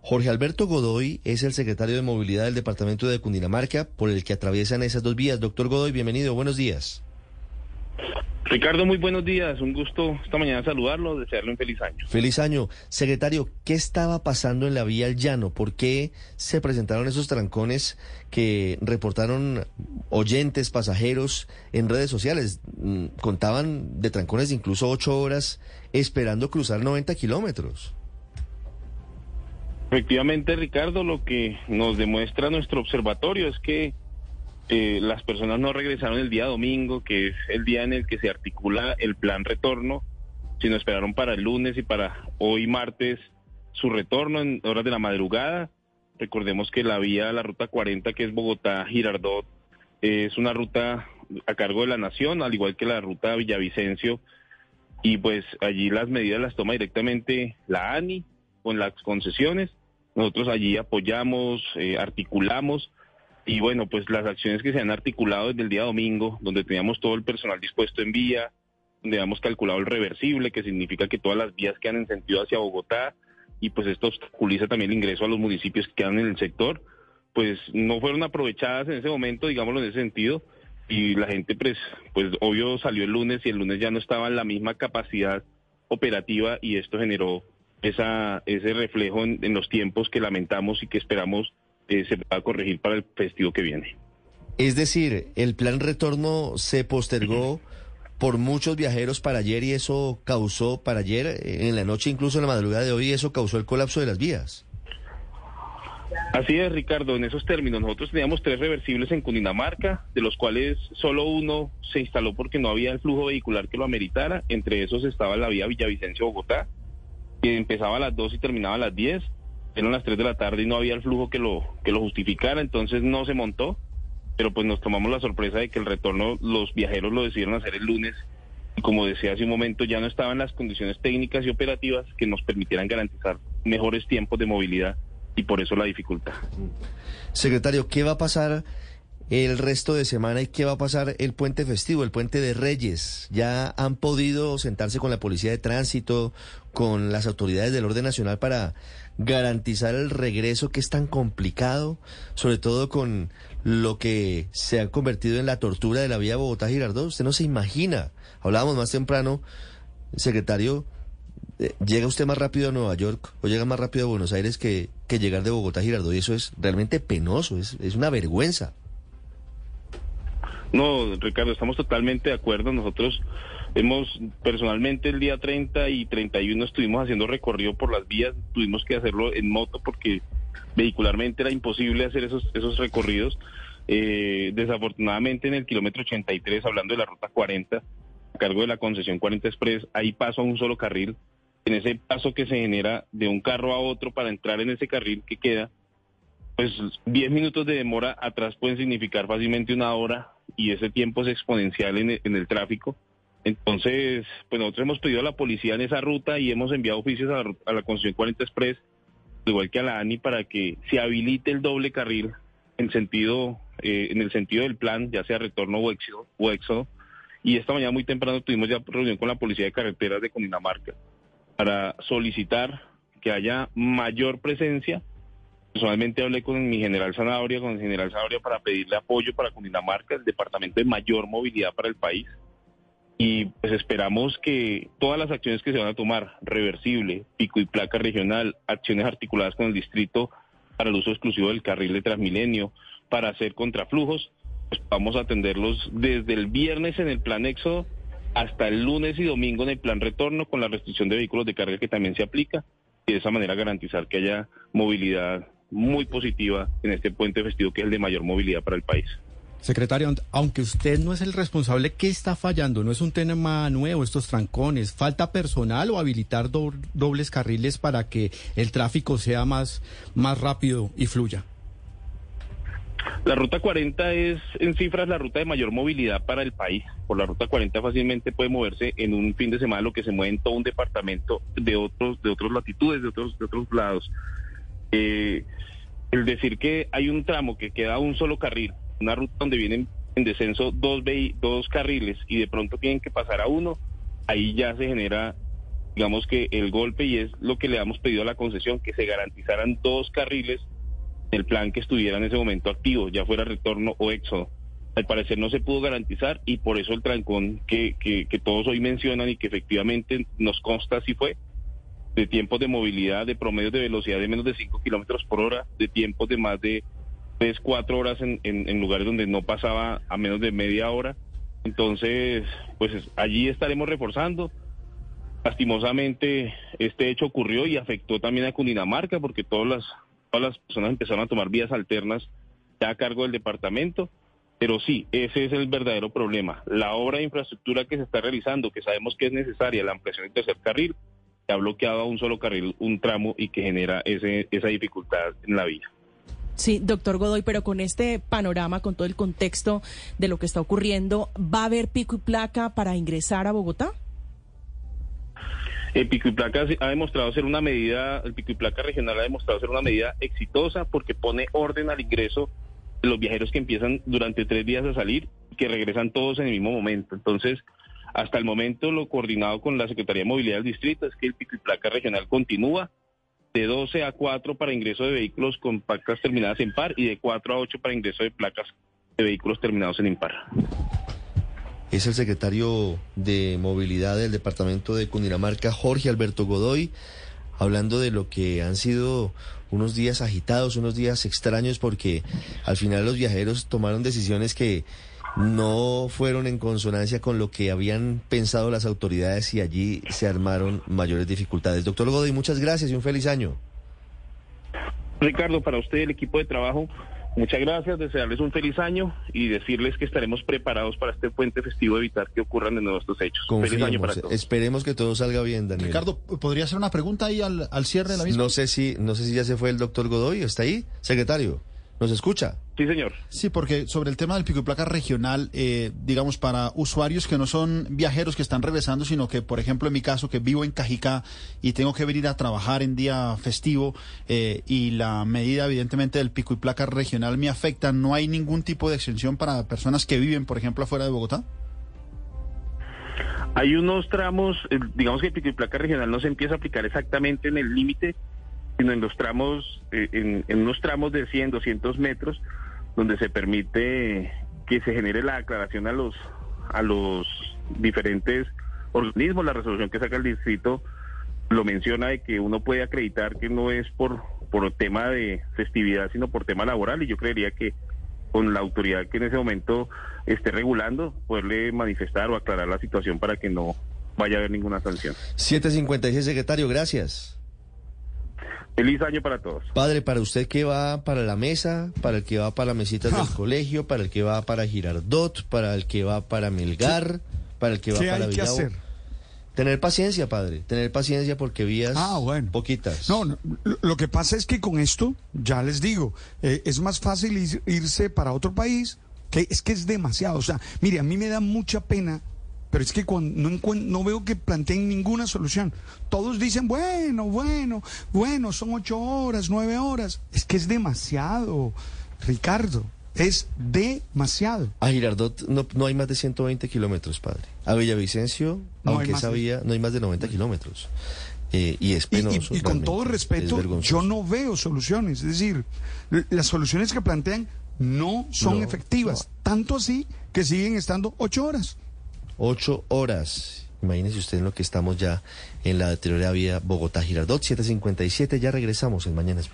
Jorge Alberto Godoy es el secretario de Movilidad del Departamento de Cundinamarca, por el que atraviesan esas dos vías. Doctor Godoy, bienvenido, buenos días. Ricardo, muy buenos días. Un gusto esta mañana saludarlo, desearle un feliz año. Feliz año. Secretario, ¿qué estaba pasando en la vía al llano? ¿Por qué se presentaron esos trancones que reportaron oyentes, pasajeros en redes sociales? Mm, contaban de trancones de incluso ocho horas esperando cruzar 90 kilómetros. Efectivamente, Ricardo, lo que nos demuestra nuestro observatorio es que eh, las personas no regresaron el día domingo, que es el día en el que se articula el plan retorno, sino esperaron para el lunes y para hoy martes su retorno en horas de la madrugada. Recordemos que la vía, la ruta 40, que es Bogotá-Girardot, es una ruta a cargo de la nación, al igual que la ruta Villavicencio, y pues allí las medidas las toma directamente la ANI con las concesiones. Nosotros allí apoyamos, eh, articulamos y bueno, pues las acciones que se han articulado desde el día domingo, donde teníamos todo el personal dispuesto en vía, donde habíamos calculado el reversible, que significa que todas las vías quedan en sentido hacia Bogotá, y pues esto obstaculiza también el ingreso a los municipios que quedan en el sector, pues no fueron aprovechadas en ese momento, digámoslo en ese sentido, y la gente pues, pues obvio salió el lunes y el lunes ya no estaba en la misma capacidad operativa y esto generó esa, ese reflejo en los tiempos que lamentamos y que esperamos eh, se va a corregir para el festivo que viene. Es decir, el plan retorno se postergó por muchos viajeros para ayer y eso causó, para ayer, eh, en la noche, incluso en la madrugada de hoy, eso causó el colapso de las vías. Así es, Ricardo, en esos términos. Nosotros teníamos tres reversibles en Cundinamarca, de los cuales solo uno se instaló porque no había el flujo vehicular que lo ameritara. Entre esos estaba la vía Villavicencio-Bogotá, que empezaba a las 2 y terminaba a las 10 eran las 3 de la tarde y no había el flujo que lo, que lo justificara, entonces no se montó, pero pues nos tomamos la sorpresa de que el retorno los viajeros lo decidieron hacer el lunes y como decía hace un momento ya no estaban las condiciones técnicas y operativas que nos permitieran garantizar mejores tiempos de movilidad y por eso la dificultad. Secretario, ¿qué va a pasar el resto de semana y qué va a pasar el puente festivo, el puente de Reyes. Ya han podido sentarse con la policía de tránsito, con las autoridades del orden nacional para garantizar el regreso que es tan complicado, sobre todo con lo que se ha convertido en la tortura de la vía Bogotá-Girardot. Usted no se imagina. Hablábamos más temprano, secretario, eh, llega usted más rápido a Nueva York o llega más rápido a Buenos Aires que, que llegar de Bogotá a Girardot y eso es realmente penoso, es, es una vergüenza. No, Ricardo, estamos totalmente de acuerdo. Nosotros hemos, personalmente, el día 30 y 31 estuvimos haciendo recorrido por las vías. Tuvimos que hacerlo en moto porque vehicularmente era imposible hacer esos, esos recorridos. Eh, desafortunadamente, en el kilómetro 83, hablando de la ruta 40, a cargo de la concesión 40 Express, ahí paso a un solo carril. En ese paso que se genera de un carro a otro para entrar en ese carril que queda, pues 10 minutos de demora atrás pueden significar fácilmente una hora y ese tiempo es exponencial en el, tráfico. Entonces, pues nosotros hemos pedido a la policía en esa ruta y hemos enviado oficios a la, a la 40 Express, igual que a la ANI, para que se habilite el doble carril en sentido, eh, en el sentido del plan, ya sea retorno o éxodo, o éxodo. Y esta mañana muy temprano tuvimos ya reunión con la policía de carreteras de Cundinamarca para solicitar que haya mayor presencia Personalmente hablé con mi general Zanabria, con el general Zanabria para pedirle apoyo para Cundinamarca, el departamento de mayor movilidad para el país. Y pues esperamos que todas las acciones que se van a tomar, reversible, pico y placa regional, acciones articuladas con el distrito para el uso exclusivo del carril de Transmilenio, para hacer contraflujos, pues vamos a atenderlos desde el viernes en el plan éxodo hasta el lunes y domingo en el plan retorno con la restricción de vehículos de carga que también se aplica y de esa manera garantizar que haya movilidad muy positiva en este puente festivo que es el de mayor movilidad para el país. Secretario, aunque usted no es el responsable, ¿qué está fallando? ¿No es un tema nuevo estos trancones? ¿Falta personal o habilitar dobles carriles para que el tráfico sea más, más rápido y fluya? La ruta 40 es en cifras la ruta de mayor movilidad para el país. Por la ruta 40 fácilmente puede moverse en un fin de semana lo que se mueve en todo un departamento de otros de otras latitudes, de otros de otros lados. Eh, el decir que hay un tramo que queda un solo carril, una ruta donde vienen en descenso dos, dos carriles y de pronto tienen que pasar a uno, ahí ya se genera digamos que el golpe y es lo que le hemos pedido a la concesión, que se garantizaran dos carriles el plan que estuviera en ese momento activo, ya fuera retorno o éxodo. Al parecer no se pudo garantizar y por eso el trancón que, que, que todos hoy mencionan y que efectivamente nos consta así fue, de tiempos de movilidad, de promedios de velocidad de menos de 5 kilómetros por hora, de tiempos de más de 3, 4 horas en, en, lugares donde no pasaba a menos de media hora. Entonces, pues allí estaremos reforzando. Lastimosamente, este hecho ocurrió y afectó también a Cundinamarca porque todas las, todas las personas empezaron a tomar vías alternas ya a cargo del departamento. Pero sí, ese es el verdadero problema. La obra de infraestructura que se está realizando, que sabemos que es necesaria, la ampliación del tercer carril, ha bloqueado a un solo carril un tramo y que genera ese, esa dificultad en la vía. Sí, doctor Godoy, pero con este panorama, con todo el contexto de lo que está ocurriendo, ¿va a haber pico y placa para ingresar a Bogotá? El pico y placa ha demostrado ser una medida, el pico y placa regional ha demostrado ser una medida exitosa porque pone orden al ingreso de los viajeros que empiezan durante tres días a salir y que regresan todos en el mismo momento. Entonces, hasta el momento lo coordinado con la Secretaría de Movilidad del Distrito es que el pico y placa regional continúa de 12 a 4 para ingreso de vehículos con placas terminadas en par y de 4 a 8 para ingreso de placas de vehículos terminados en impar. Es el secretario de Movilidad del Departamento de Cundinamarca, Jorge Alberto Godoy, hablando de lo que han sido unos días agitados, unos días extraños, porque al final los viajeros tomaron decisiones que no fueron en consonancia con lo que habían pensado las autoridades y allí se armaron mayores dificultades. Doctor Godoy, muchas gracias y un feliz año. Ricardo, para usted y el equipo de trabajo, muchas gracias, desearles un feliz año y decirles que estaremos preparados para este puente festivo, evitar que ocurran de nuevo estos hechos. Confiemos, feliz año para todos. Esperemos que todo salga bien, Daniel. Ricardo, ¿podría hacer una pregunta ahí al, al cierre de la misma? No sé si, no sé si ya se fue el doctor Godoy, ¿está ahí? Secretario. ¿Nos escucha? Sí, señor. Sí, porque sobre el tema del pico y placa regional, eh, digamos, para usuarios que no son viajeros que están regresando, sino que, por ejemplo, en mi caso, que vivo en Cajicá y tengo que venir a trabajar en día festivo eh, y la medida, evidentemente, del pico y placa regional me afecta, ¿no hay ningún tipo de exención para personas que viven, por ejemplo, afuera de Bogotá? Hay unos tramos, digamos que el pico y placa regional no se empieza a aplicar exactamente en el límite sino en los tramos, eh, en, unos tramos de 100, 200 metros, donde se permite que se genere la aclaración a los, a los diferentes organismos. La resolución que saca el distrito lo menciona de que uno puede acreditar que no es por, por tema de festividad, sino por tema laboral, y yo creería que con la autoridad que en ese momento esté regulando, poderle manifestar o aclarar la situación para que no vaya a haber ninguna sanción. 756, secretario, gracias. Feliz año para todos. Padre, para usted que va para la mesa, para el que va para las mesitas del colegio, para el que va para Girardot, para el que va para Melgar, para el que va ¿Qué para hay que hacer? Tener paciencia, padre, tener paciencia porque vías Ah, bueno. poquitas. No, no, lo- lo que pasa es que con esto, ya les digo, eh, es más fácil ir- irse para otro país, que es que es demasiado. O sea, mire, a mí me da mucha pena, pero es que cuando no, no veo que planteen ninguna solución. Todos dicen, bueno, bueno, bueno, son ocho horas, nueve horas. Es que es demasiado, Ricardo, es demasiado. A Girardot no, no hay más de 120 kilómetros, padre. A Villavicencio, No aunque esa vía, no hay más de 90 kilómetros. Eh, y es Y, y- penoso. y con todo es respeto, yo no veo soluciones. Es decir, las soluciones que plantean no son efectivas. Tanto así que siguen estando ocho horas. Ocho horas. Imagínese usted en lo que estamos ya en la deteriorada vía Bogotá-Girardot, 757. Ya regresamos en Mañanas.